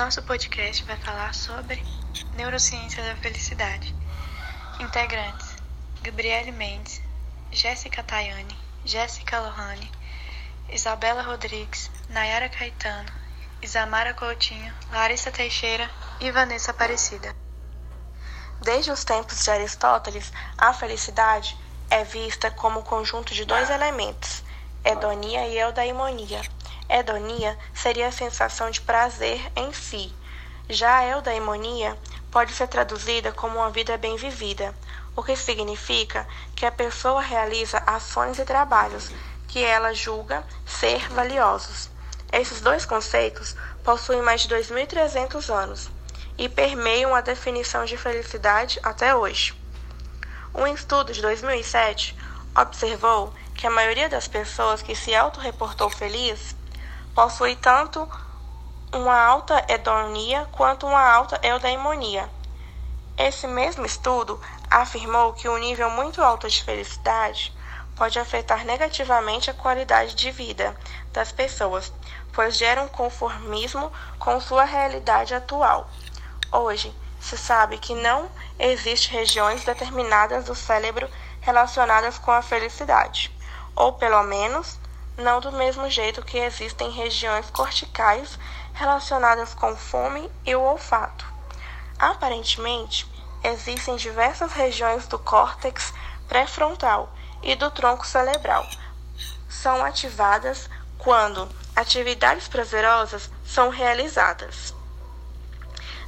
nosso podcast vai falar sobre neurociência da felicidade. Integrantes: Gabriele Mendes, Jéssica Tayane, Jéssica Lohane, Isabela Rodrigues, Nayara Caetano, Isamara Coutinho, Larissa Teixeira e Vanessa Aparecida. Desde os tempos de Aristóteles, a felicidade é vista como o conjunto de dois elementos, hedonia e eudaimonia. Hedonia seria a sensação de prazer em si. Já a eudaimonia pode ser traduzida como uma vida bem vivida, o que significa que a pessoa realiza ações e trabalhos que ela julga ser valiosos. Esses dois conceitos possuem mais de 2.300 anos e permeiam a definição de felicidade até hoje. Um estudo de 2007 observou que a maioria das pessoas que se autorreportou feliz possui tanto uma alta hedonia quanto uma alta eudaimonia. Esse mesmo estudo afirmou que um nível muito alto de felicidade pode afetar negativamente a qualidade de vida das pessoas, pois gera um conformismo com sua realidade atual. Hoje, se sabe que não existem regiões determinadas do cérebro relacionadas com a felicidade, ou pelo menos não do mesmo jeito que existem regiões corticais relacionadas com fome e o olfato. Aparentemente, existem diversas regiões do córtex pré-frontal e do tronco cerebral. São ativadas quando atividades prazerosas são realizadas.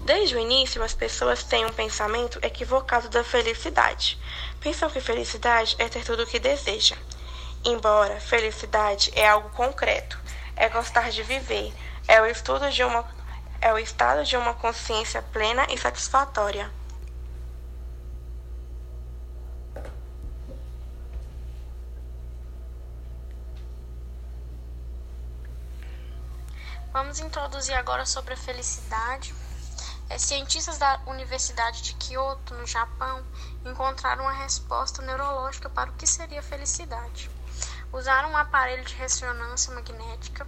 Desde o início, as pessoas têm um pensamento equivocado da felicidade. Pensam que felicidade é ter tudo o que deseja. Embora felicidade é algo concreto, é gostar de viver, é o estudo de uma é o estado de uma consciência plena e satisfatória. Vamos introduzir agora sobre a felicidade. É, cientistas da Universidade de Kyoto, no Japão, encontraram uma resposta neurológica para o que seria felicidade. Usaram um aparelho de ressonância magnética,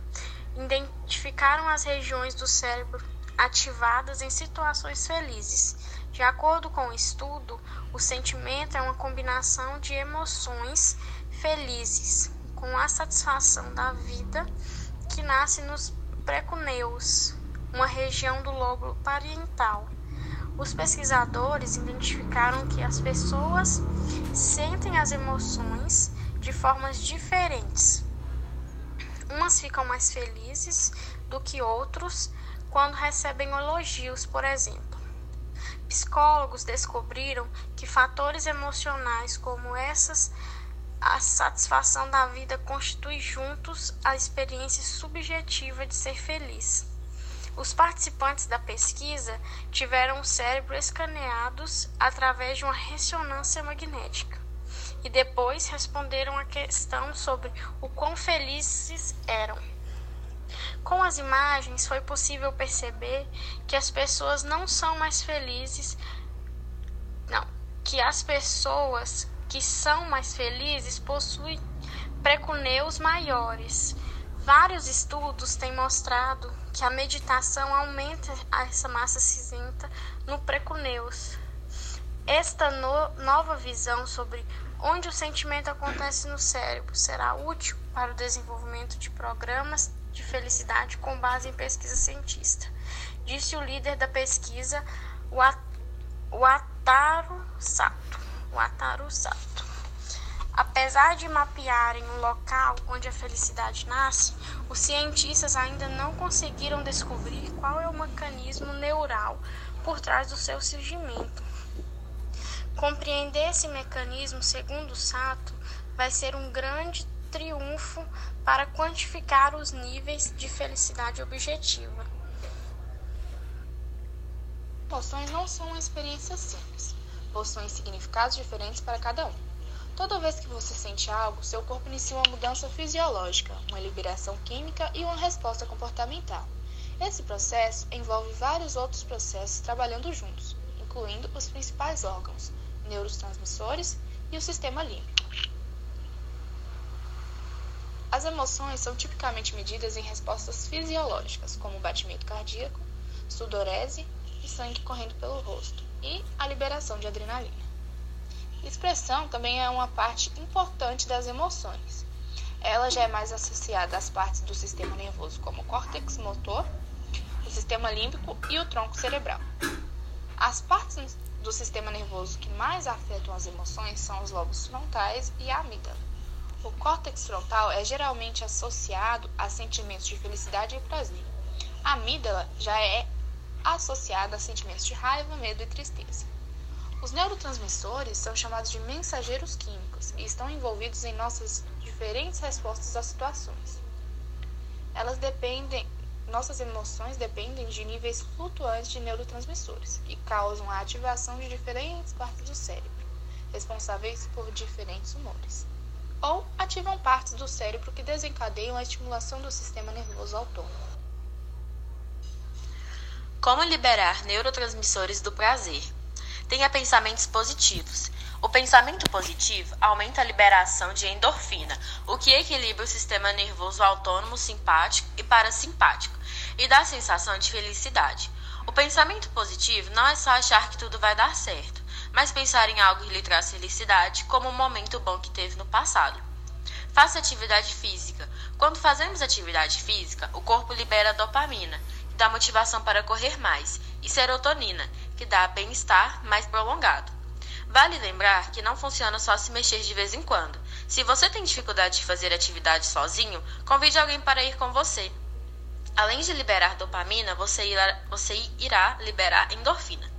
identificaram as regiões do cérebro ativadas em situações felizes. De acordo com o estudo, o sentimento é uma combinação de emoções felizes com a satisfação da vida que nasce nos precuneus, uma região do lobo parietal. Os pesquisadores identificaram que as pessoas sentem as emoções de formas diferentes. Umas ficam mais felizes do que outros quando recebem elogios, por exemplo. Psicólogos descobriram que fatores emocionais como essas a satisfação da vida constitui juntos a experiência subjetiva de ser feliz. Os participantes da pesquisa tiveram o cérebro escaneados através de uma ressonância magnética e depois responderam a questão sobre o quão felizes eram. Com as imagens foi possível perceber que as pessoas não são mais felizes, não, que as pessoas que são mais felizes possuem precuneus maiores. Vários estudos têm mostrado que a meditação aumenta essa massa cinzenta no precuneus. Esta no, nova visão sobre onde o sentimento acontece no cérebro será útil para o desenvolvimento de programas de felicidade com base em pesquisa cientista, disse o líder da pesquisa, o Ataru Sato. O Ataru Sato. Apesar de mapearem o local onde a felicidade nasce, os cientistas ainda não conseguiram descobrir qual é o mecanismo neural por trás do seu surgimento. Compreender esse mecanismo, segundo Sato, vai ser um grande triunfo para quantificar os níveis de felicidade objetiva. Emoções não são uma experiência simples, possuem significados diferentes para cada um. Toda vez que você sente algo, seu corpo inicia uma mudança fisiológica, uma liberação química e uma resposta comportamental. Esse processo envolve vários outros processos trabalhando juntos, incluindo os principais órgãos, neurotransmissores e o sistema límbico. As emoções são tipicamente medidas em respostas fisiológicas, como batimento cardíaco, sudorese e sangue correndo pelo rosto, e a liberação de adrenalina. Expressão também é uma parte importante das emoções. Ela já é mais associada às partes do sistema nervoso, como o córtex motor, o sistema límbico e o tronco cerebral. As partes do sistema nervoso que mais afetam as emoções são os lobos frontais e a amígdala. O córtex frontal é geralmente associado a sentimentos de felicidade e prazer. A amígdala já é associada a sentimentos de raiva, medo e tristeza. Os neurotransmissores são chamados de mensageiros químicos e estão envolvidos em nossas diferentes respostas às situações. Elas dependem, nossas emoções dependem de níveis flutuantes de neurotransmissores, que causam a ativação de diferentes partes do cérebro, responsáveis por diferentes humores ou ativam partes do cérebro que desencadeiam a estimulação do sistema nervoso autônomo. Como liberar neurotransmissores do prazer? Tenha pensamentos positivos. O pensamento positivo aumenta a liberação de endorfina, o que equilibra o sistema nervoso autônomo simpático e parasimpático e dá a sensação de felicidade. O pensamento positivo não é só achar que tudo vai dar certo mas pensar em algo que lhe traz felicidade, como um momento bom que teve no passado. Faça atividade física. Quando fazemos atividade física, o corpo libera dopamina, que dá motivação para correr mais, e serotonina, que dá bem-estar mais prolongado. Vale lembrar que não funciona só se mexer de vez em quando. Se você tem dificuldade de fazer atividade sozinho, convide alguém para ir com você. Além de liberar dopamina, você irá, você irá liberar endorfina.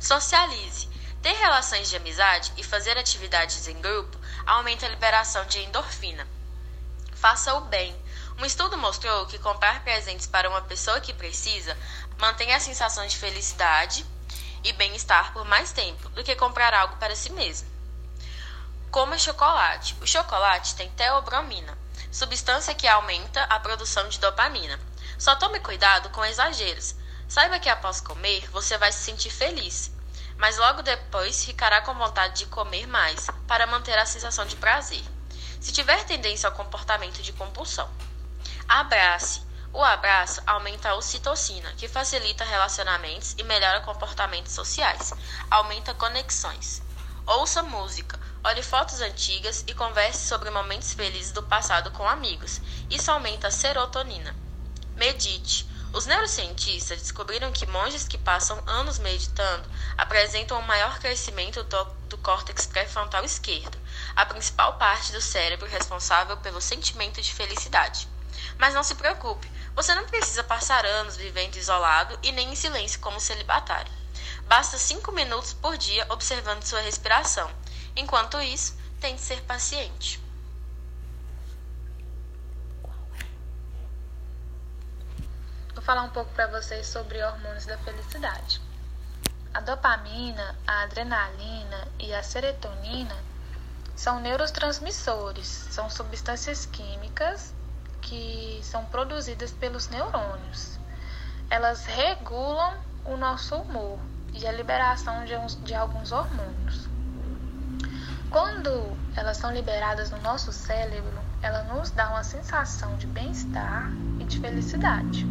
Socialize. Ter relações de amizade e fazer atividades em grupo aumenta a liberação de endorfina. Faça o bem. Um estudo mostrou que comprar presentes para uma pessoa que precisa mantém a sensação de felicidade e bem-estar por mais tempo do que comprar algo para si mesmo. Coma chocolate. O chocolate tem teobromina, substância que aumenta a produção de dopamina. Só tome cuidado com exageros. Saiba que após comer você vai se sentir feliz mas logo depois ficará com vontade de comer mais para manter a sensação de prazer, se tiver tendência ao comportamento de compulsão. Abrace. O abraço aumenta a ocitocina, que facilita relacionamentos e melhora comportamentos sociais, aumenta conexões. Ouça música, olhe fotos antigas e converse sobre momentos felizes do passado com amigos. Isso aumenta a serotonina. Medite. Os neurocientistas descobriram que monges que passam anos meditando apresentam um maior crescimento do, do córtex pré-frontal esquerdo, a principal parte do cérebro responsável pelo sentimento de felicidade. Mas não se preocupe, você não precisa passar anos vivendo isolado e nem em silêncio como celibatário. Basta cinco minutos por dia observando sua respiração. Enquanto isso, tente ser paciente. Vou falar um pouco para vocês sobre hormônios da felicidade. A dopamina, a adrenalina e a serotonina são neurotransmissores, são substâncias químicas que são produzidas pelos neurônios. Elas regulam o nosso humor e a liberação de, uns, de alguns hormônios. Quando elas são liberadas no nosso cérebro, ela nos dá uma sensação de bem-estar e de felicidade.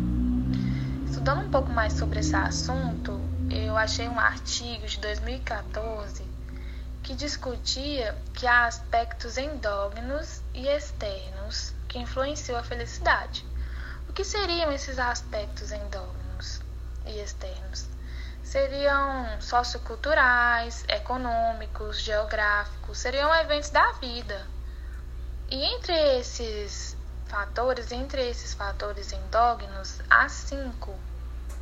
Estudando um pouco mais sobre esse assunto, eu achei um artigo de 2014 que discutia que há aspectos endógenos e externos que influenciam a felicidade. O que seriam esses aspectos endógenos e externos? Seriam socioculturais, econômicos, geográficos, seriam eventos da vida. E entre esses fatores, entre esses fatores endógenos, há cinco,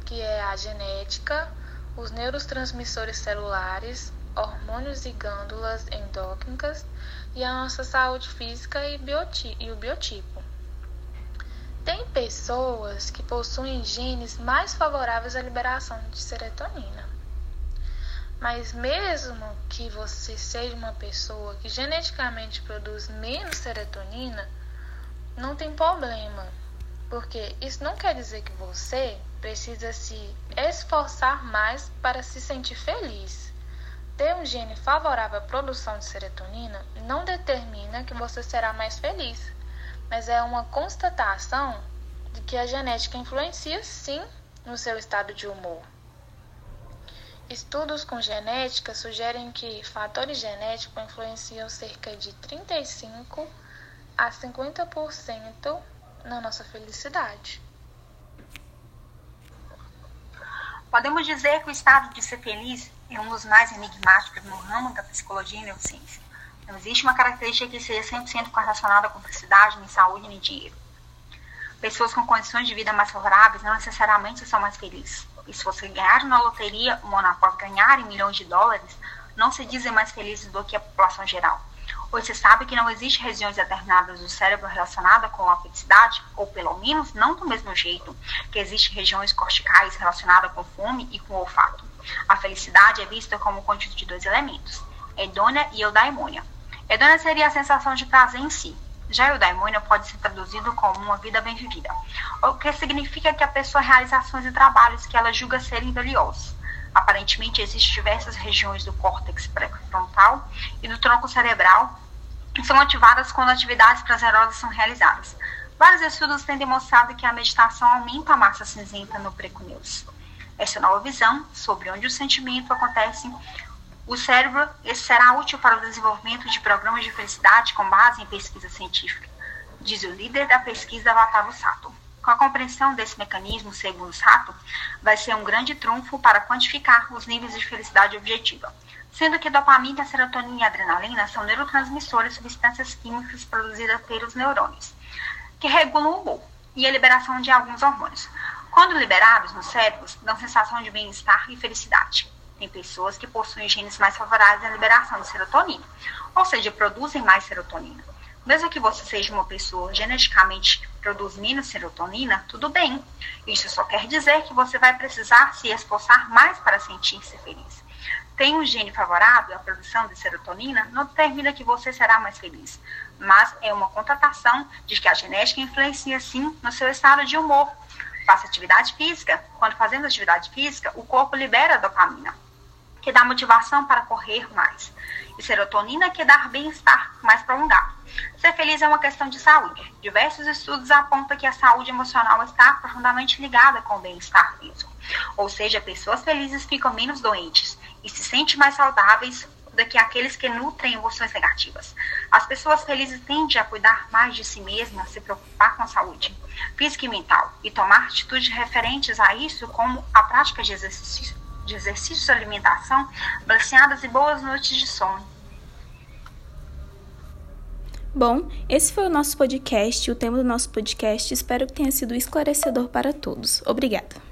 que é a genética, os neurotransmissores celulares, hormônios e glândulas endócrinas e a nossa saúde física e, e o biotipo. Tem pessoas que possuem genes mais favoráveis à liberação de serotonina. Mas mesmo que você seja uma pessoa que geneticamente produz menos serotonina, não tem problema, porque isso não quer dizer que você precisa se esforçar mais para se sentir feliz. Ter um gene favorável à produção de serotonina não determina que você será mais feliz, mas é uma constatação de que a genética influencia sim no seu estado de humor. Estudos com genética sugerem que fatores genéticos influenciam cerca de 35 a 50% na nossa felicidade. Podemos dizer que o estado de ser feliz é um dos mais enigmáticos no ramo da psicologia e neurociência. Não existe uma característica que seja 100% correlacionada com felicidade, nem saúde, nem dinheiro. Pessoas com condições de vida mais favoráveis não necessariamente são mais felizes. E se você ganhar na loteria na após ganhar em milhões de dólares, não se dizem mais felizes do que a população geral. Hoje se sabe que não existe regiões determinadas do cérebro relacionada com a felicidade, ou pelo menos não do mesmo jeito que existem regiões corticais relacionadas com fome e com olfato. A felicidade é vista como conjunto de dois elementos, hedônia e eudaimônia. Hedônia seria a sensação de prazer em si, já o daimônio pode ser traduzido como uma vida bem vivida, o que significa que a pessoa realiza ações e trabalhos que ela julga serem valiosos. Aparentemente, existem diversas regiões do córtex pré-frontal e do tronco cerebral que são ativadas quando atividades prazerosas são realizadas. Vários estudos têm demonstrado que a meditação aumenta a massa cinzenta no precuneus. Essa nova visão sobre onde o sentimento acontece o cérebro será útil para o desenvolvimento de programas de felicidade com base em pesquisa científica, diz o líder da pesquisa Vataro Sato. Com a compreensão desse mecanismo, segundo Sato, vai ser um grande trunfo para quantificar os níveis de felicidade objetiva, sendo que dopamina, serotonina e adrenalina são neurotransmissores, substâncias químicas produzidas pelos neurônios, que regulam o humor e a liberação de alguns hormônios. Quando liberados nos cérebros, dão sensação de bem-estar e felicidade. Tem pessoas que possuem genes mais favoráveis à liberação de serotonina, ou seja, produzem mais serotonina. Mesmo que você seja uma pessoa geneticamente que produz menos serotonina, tudo bem. Isso só quer dizer que você vai precisar se esforçar mais para sentir-se feliz. Tem um gene favorável à produção de serotonina, não determina que você será mais feliz, mas é uma constatação de que a genética influencia sim no seu estado de humor. Faça atividade física. Quando fazemos atividade física, o corpo libera dopamina que dá motivação para correr mais, e serotonina, que dá bem-estar mais prolongado. Ser feliz é uma questão de saúde. Diversos estudos apontam que a saúde emocional está profundamente ligada com o bem-estar físico. Ou seja, pessoas felizes ficam menos doentes e se sentem mais saudáveis do que aqueles que nutrem emoções negativas. As pessoas felizes tendem a cuidar mais de si mesmas, se preocupar com a saúde física e mental e tomar atitudes referentes a isso, como a prática de exercício de exercícios de alimentação balanceadas e boas noites de sono. Bom, esse foi o nosso podcast, o tema do nosso podcast. Espero que tenha sido esclarecedor para todos. Obrigada.